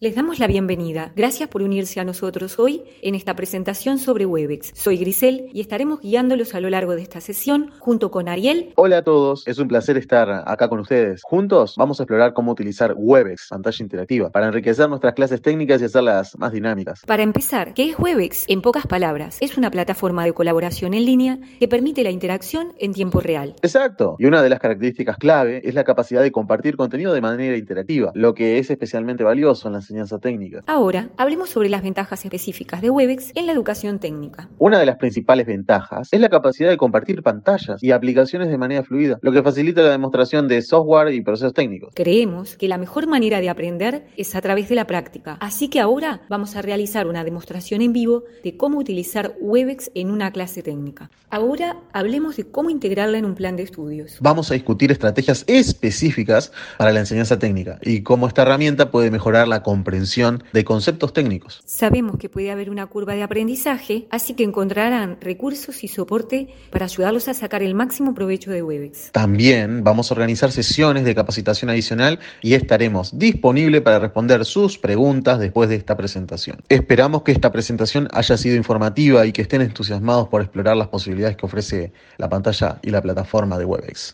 Les damos la bienvenida. Gracias por unirse a nosotros hoy en esta presentación sobre Webex. Soy Grisel y estaremos guiándolos a lo largo de esta sesión junto con Ariel. Hola a todos, es un placer estar acá con ustedes. Juntos vamos a explorar cómo utilizar Webex, pantalla interactiva, para enriquecer nuestras clases técnicas y hacerlas más dinámicas. Para empezar, ¿qué es Webex? En pocas palabras, es una plataforma de colaboración en línea que permite la interacción en tiempo real. Exacto, y una de las características clave es la capacidad de compartir contenido de manera interactiva, lo que es especialmente valioso en las enseñanza técnica. Ahora, hablemos sobre las ventajas específicas de Webex en la educación técnica. Una de las principales ventajas es la capacidad de compartir pantallas y aplicaciones de manera fluida, lo que facilita la demostración de software y procesos técnicos. Creemos que la mejor manera de aprender es a través de la práctica, así que ahora vamos a realizar una demostración en vivo de cómo utilizar Webex en una clase técnica. Ahora hablemos de cómo integrarla en un plan de estudios. Vamos a discutir estrategias específicas para la enseñanza técnica y cómo esta herramienta puede mejorar la comprensión de conceptos técnicos. Sabemos que puede haber una curva de aprendizaje, así que encontrarán recursos y soporte para ayudarlos a sacar el máximo provecho de Webex. También vamos a organizar sesiones de capacitación adicional y estaremos disponibles para responder sus preguntas después de esta presentación. Esperamos que esta presentación haya sido informativa y que estén entusiasmados por explorar las posibilidades que ofrece la pantalla y la plataforma de Webex.